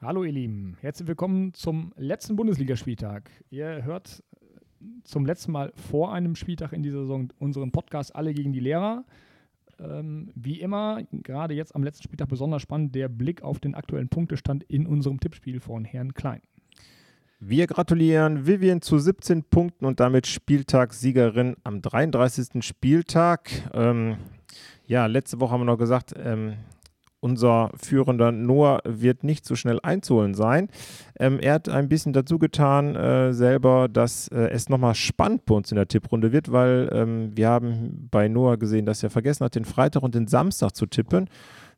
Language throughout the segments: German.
Hallo ihr Lieben, herzlich willkommen zum letzten Bundesligaspieltag. Ihr hört zum letzten Mal vor einem Spieltag in dieser Saison unseren Podcast Alle gegen die Lehrer. Ähm, wie immer, gerade jetzt am letzten Spieltag besonders spannend, der Blick auf den aktuellen Punktestand in unserem Tippspiel von Herrn Klein. Wir gratulieren Vivian zu 17 Punkten und damit Spieltagssiegerin am 33. Spieltag. Ähm, ja, letzte Woche haben wir noch gesagt, ähm, unser führender Noah wird nicht so schnell einzuholen sein. Ähm, er hat ein bisschen dazu getan, äh, selber, dass äh, es nochmal spannend bei uns in der Tipprunde wird, weil ähm, wir haben bei Noah gesehen, dass er vergessen hat, den Freitag und den Samstag zu tippen.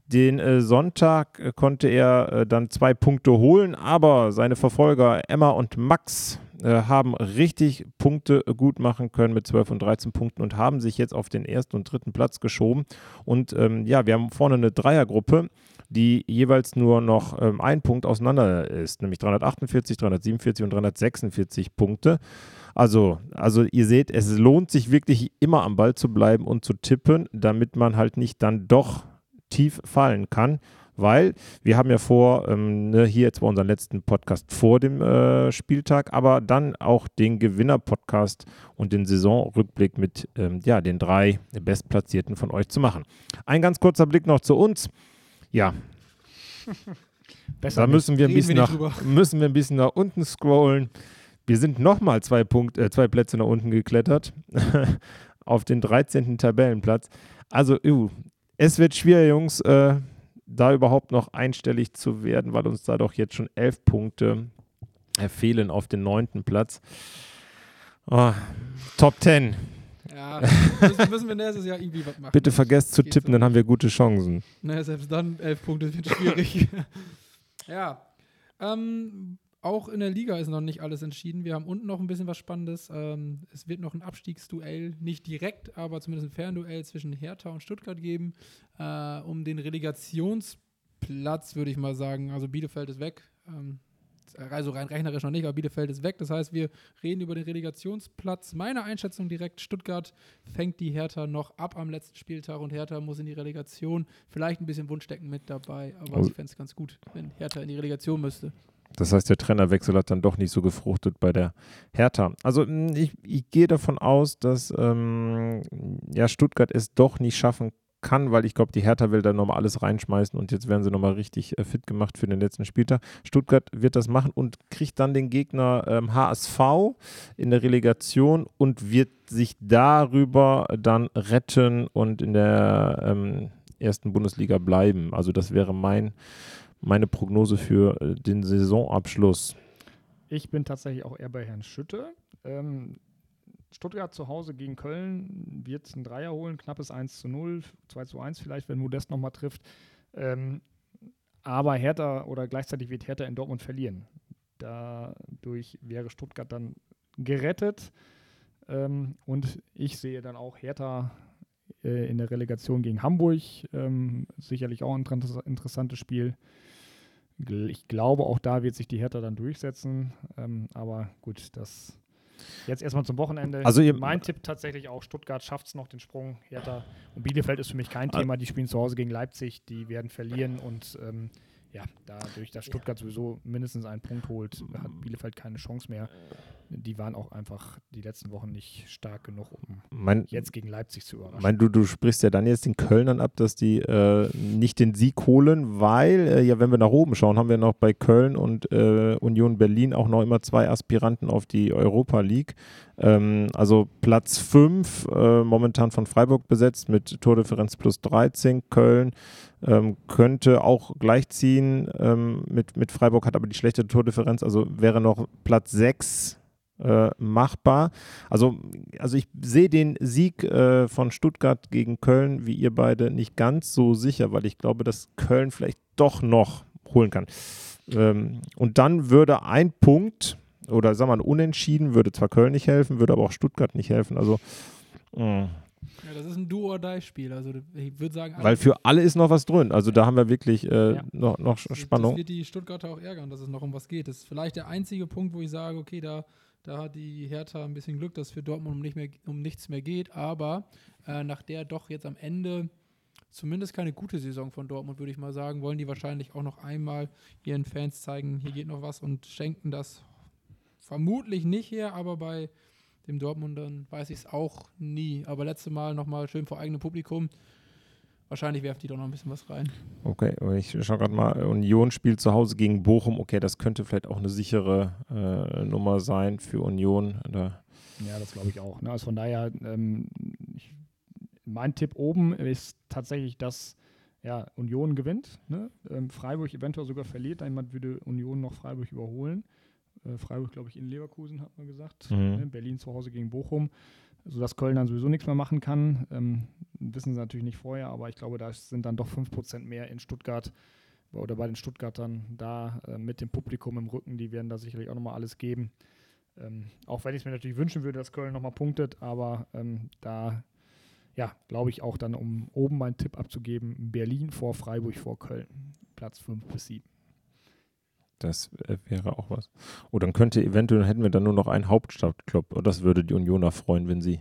Den äh, Sonntag äh, konnte er äh, dann zwei Punkte holen, aber seine Verfolger Emma und Max haben richtig Punkte gut machen können mit 12 und 13 Punkten und haben sich jetzt auf den ersten und dritten Platz geschoben. Und ähm, ja, wir haben vorne eine Dreiergruppe, die jeweils nur noch ähm, ein Punkt auseinander ist, nämlich 348, 347 und 346 Punkte. Also, also ihr seht, es lohnt sich wirklich immer am Ball zu bleiben und zu tippen, damit man halt nicht dann doch tief fallen kann, weil wir haben ja vor, ähm, ne, hier jetzt bei unserem letzten Podcast vor dem äh, Spieltag, aber dann auch den Gewinner-Podcast und den Saisonrückblick mit ähm, ja, den drei Bestplatzierten von euch zu machen. Ein ganz kurzer Blick noch zu uns. Ja. da müssen wir, ein bisschen wir nach, müssen wir ein bisschen nach unten scrollen. Wir sind nochmal zwei, äh, zwei Plätze nach unten geklettert auf den 13. Tabellenplatz. Also, uh, es wird schwer, Jungs, äh, da überhaupt noch einstellig zu werden, weil uns da doch jetzt schon elf Punkte äh, fehlen auf den neunten Platz. Oh, Top 10. Ja, müssen, müssen wir nächstes Jahr irgendwie was machen. Bitte vergesst zu tippen, dann haben wir gute Chancen. Naja, selbst dann elf Punkte wird schwierig. ja. Ähm, auch in der Liga ist noch nicht alles entschieden. Wir haben unten noch ein bisschen was Spannendes. Ähm, es wird noch ein Abstiegsduell, nicht direkt, aber zumindest ein Fernduell zwischen Hertha und Stuttgart geben. Äh, um den Relegationsplatz, würde ich mal sagen. Also Bielefeld ist weg. Ähm, also rein rechnerisch noch nicht, aber Bielefeld ist weg. Das heißt, wir reden über den Relegationsplatz. Meine Einschätzung direkt: Stuttgart fängt die Hertha noch ab am letzten Spieltag und Hertha muss in die Relegation. Vielleicht ein bisschen Wunschdecken mit dabei, aber oh. ich fände es ganz gut, wenn Hertha in die Relegation müsste. Das heißt, der Trainerwechsel hat dann doch nicht so gefruchtet bei der Hertha. Also hm, ich, ich gehe davon aus, dass ähm, ja, Stuttgart es doch nicht schaffen kann, weil ich glaube, die Hertha will da nochmal alles reinschmeißen und jetzt werden sie nochmal richtig äh, fit gemacht für den letzten Spieltag. Stuttgart wird das machen und kriegt dann den Gegner ähm, HSV in der Relegation und wird sich darüber dann retten und in der ähm, ersten Bundesliga bleiben. Also das wäre mein meine Prognose für äh, den Saisonabschluss. Ich bin tatsächlich auch eher bei Herrn Schütte. Ähm, Stuttgart zu Hause gegen Köln wird ein Dreier holen, knappes 1 zu 0, 2 zu 1 vielleicht, wenn Modest nochmal trifft. Ähm, aber Hertha oder gleichzeitig wird Hertha in Dortmund verlieren. Dadurch wäre Stuttgart dann gerettet. Ähm, und ich sehe dann auch Hertha äh, in der Relegation gegen Hamburg. Ähm, sicherlich auch ein interessantes Spiel. Ich glaube, auch da wird sich die Hertha dann durchsetzen. Ähm, aber gut, das jetzt erstmal zum Wochenende. Also mein Tipp tatsächlich auch, Stuttgart schafft es noch den Sprung. Hertha und Bielefeld ist für mich kein Thema. Die spielen zu Hause gegen Leipzig, die werden verlieren und ähm, ja, dadurch, dass Stuttgart sowieso mindestens einen Punkt holt, hat Bielefeld keine Chance mehr. Die waren auch einfach die letzten Wochen nicht stark genug, um mein, jetzt gegen Leipzig zu überraschen. Mein, du, du sprichst ja dann jetzt den Kölnern ab, dass die äh, nicht den Sieg holen, weil, äh, ja, wenn wir nach oben schauen, haben wir noch bei Köln und äh, Union Berlin auch noch immer zwei Aspiranten auf die Europa League. Ähm, also Platz 5 äh, momentan von Freiburg besetzt mit Tordifferenz plus 13. Köln ähm, könnte auch gleichziehen ähm, mit, mit Freiburg, hat aber die schlechte Tordifferenz, also wäre noch Platz 6 äh, machbar. Also, also ich sehe den Sieg äh, von Stuttgart gegen Köln, wie ihr beide, nicht ganz so sicher, weil ich glaube, dass Köln vielleicht doch noch holen kann. Ähm, und dann würde ein Punkt oder sagen wir mal, Unentschieden würde zwar Köln nicht helfen, würde aber auch Stuttgart nicht helfen. Also mh. Ja, das ist ein Do-or-Die-Spiel. Also ich würde sagen. Weil für alle ist noch was drin. Also da haben wir wirklich äh, ja. noch, noch Spannung. Das wird die Stuttgarter auch ärgern, dass es noch um was geht. Das ist vielleicht der einzige Punkt, wo ich sage, okay, da, da hat die Hertha ein bisschen Glück, dass für Dortmund um, nicht mehr, um nichts mehr geht. Aber äh, nach der doch jetzt am Ende zumindest keine gute Saison von Dortmund, würde ich mal sagen. Wollen die wahrscheinlich auch noch einmal ihren Fans zeigen, hier geht noch was und schenken das vermutlich nicht her, aber bei dem Dortmundern weiß ich es auch nie. Aber letzte Mal nochmal schön vor eigenem Publikum. Wahrscheinlich werfen die doch noch ein bisschen was rein. Okay, ich schaue gerade mal, Union spielt zu Hause gegen Bochum. Okay, das könnte vielleicht auch eine sichere äh, Nummer sein für Union. Da ja, das glaube ich auch. Ne? Also von daher, ähm, ich, mein Tipp oben ist tatsächlich, dass ja, Union gewinnt. Ne? Ähm, Freiburg eventuell sogar verliert. Jemand würde Union noch Freiburg überholen. Äh, Freiburg, glaube ich, in Leverkusen, hat man gesagt. Mhm. Ne? Berlin zu Hause gegen Bochum. Sodass Köln dann sowieso nichts mehr machen kann. Ähm, wissen sie natürlich nicht vorher, aber ich glaube, da sind dann doch 5% mehr in Stuttgart oder bei den Stuttgartern da äh, mit dem Publikum im Rücken. Die werden da sicherlich auch nochmal alles geben. Ähm, auch wenn ich es mir natürlich wünschen würde, dass Köln nochmal punktet, aber ähm, da, ja, glaube ich auch dann, um oben meinen Tipp abzugeben, Berlin vor Freiburg vor Köln. Platz 5 bis 7. Das äh, wäre auch was. Oh, dann könnte eventuell, hätten wir dann nur noch einen Hauptstadtclub. Und das würde die Unioner freuen, wenn sie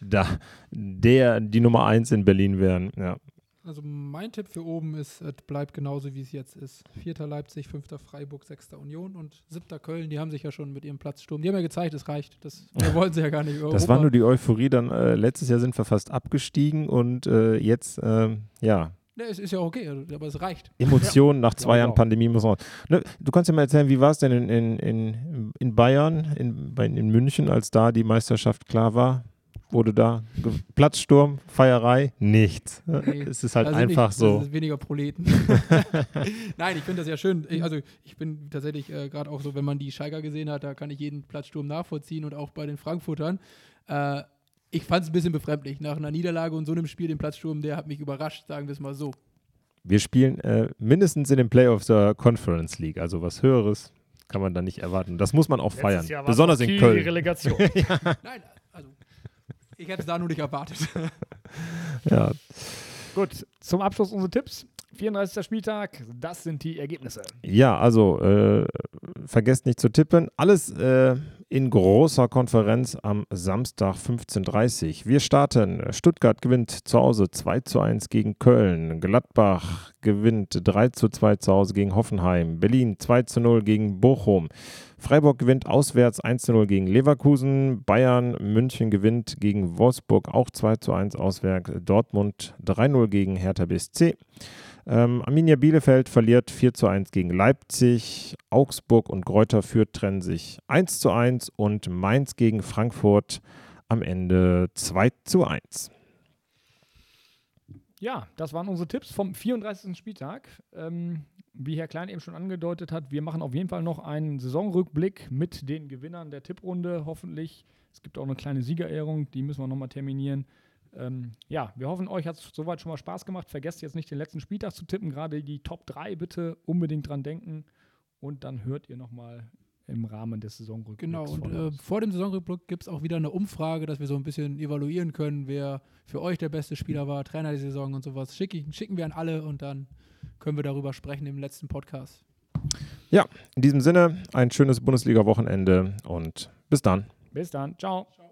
da der, die Nummer 1 in Berlin wären. Ja. Also mein Tipp für oben ist, es bleibt genauso, wie es jetzt ist. Vierter Leipzig, fünfter Freiburg, sechster Union und siebter Köln. Die haben sich ja schon mit ihrem Platzsturm, die haben ja gezeigt, es reicht. Das wir wollen sie ja gar nicht. Das war nur die Euphorie. Dann äh, letztes Jahr sind wir fast abgestiegen und äh, jetzt, äh, ja. Ne, es ist ja okay, also, aber es reicht. Emotionen nach zwei Jahren Pandemie muss man. Ne, du kannst ja mal erzählen, wie war es denn in, in, in, in Bayern, in, in München, als da die Meisterschaft klar war? wurde da Platzsturm, Feierei, nichts. Nee, es ist halt einfach nicht, so. Weniger Proleten. Nein, ich finde das ja schön. Ich, also ich bin tatsächlich äh, gerade auch so, wenn man die Schalker gesehen hat, da kann ich jeden Platzsturm nachvollziehen und auch bei den Frankfurtern. Äh, ich fand es ein bisschen befremdlich. Nach einer Niederlage und so einem Spiel, den Platzsturm, der hat mich überrascht, sagen wir es mal so. Wir spielen äh, mindestens in den Playoffs der Conference League, also was Höheres kann man da nicht erwarten. Das muss man auch feiern, besonders in Köln. Relegation. ja. Nein, also ich hätte es da nur nicht erwartet. ja. Gut, zum Abschluss unsere Tipps. 34. Spieltag, das sind die Ergebnisse. Ja, also äh, vergesst nicht zu tippen. Alles äh, in großer Konferenz am Samstag 15.30 Uhr. Wir starten. Stuttgart gewinnt zu Hause 2 zu 1 gegen Köln. Gladbach gewinnt 3 zu 2 zu Hause gegen Hoffenheim. Berlin 2 zu 0 gegen Bochum. Freiburg gewinnt auswärts 1 zu 0 gegen Leverkusen. Bayern München gewinnt gegen Wolfsburg auch 2 zu 1 auswärts. Dortmund 3 0 gegen Hertha BSC. Ähm, Arminia Bielefeld verliert 4 zu 1 gegen Leipzig. Augsburg und Greuther Fürth trennen sich 1 zu 1 und Mainz gegen Frankfurt am Ende 2 zu 1. Ja, das waren unsere Tipps vom 34. Spieltag. Ähm, wie Herr Klein eben schon angedeutet hat, wir machen auf jeden Fall noch einen Saisonrückblick mit den Gewinnern der Tipprunde, hoffentlich. Es gibt auch eine kleine Siegerehrung, die müssen wir nochmal terminieren. Ähm, ja, wir hoffen, euch hat es soweit schon mal Spaß gemacht. Vergesst jetzt nicht den letzten Spieltag zu tippen. Gerade die Top 3 bitte unbedingt dran denken. Und dann hört ihr nochmal im Rahmen des Saisonrückblicks. Genau, und äh, vor dem Saisonrückblick gibt es auch wieder eine Umfrage, dass wir so ein bisschen evaluieren können, wer für euch der beste Spieler war, Trainer der Saison und sowas. Schick, schicken wir an alle und dann können wir darüber sprechen im letzten Podcast. Ja, in diesem Sinne ein schönes Bundesliga-Wochenende und bis dann. Bis dann. Ciao. Ciao.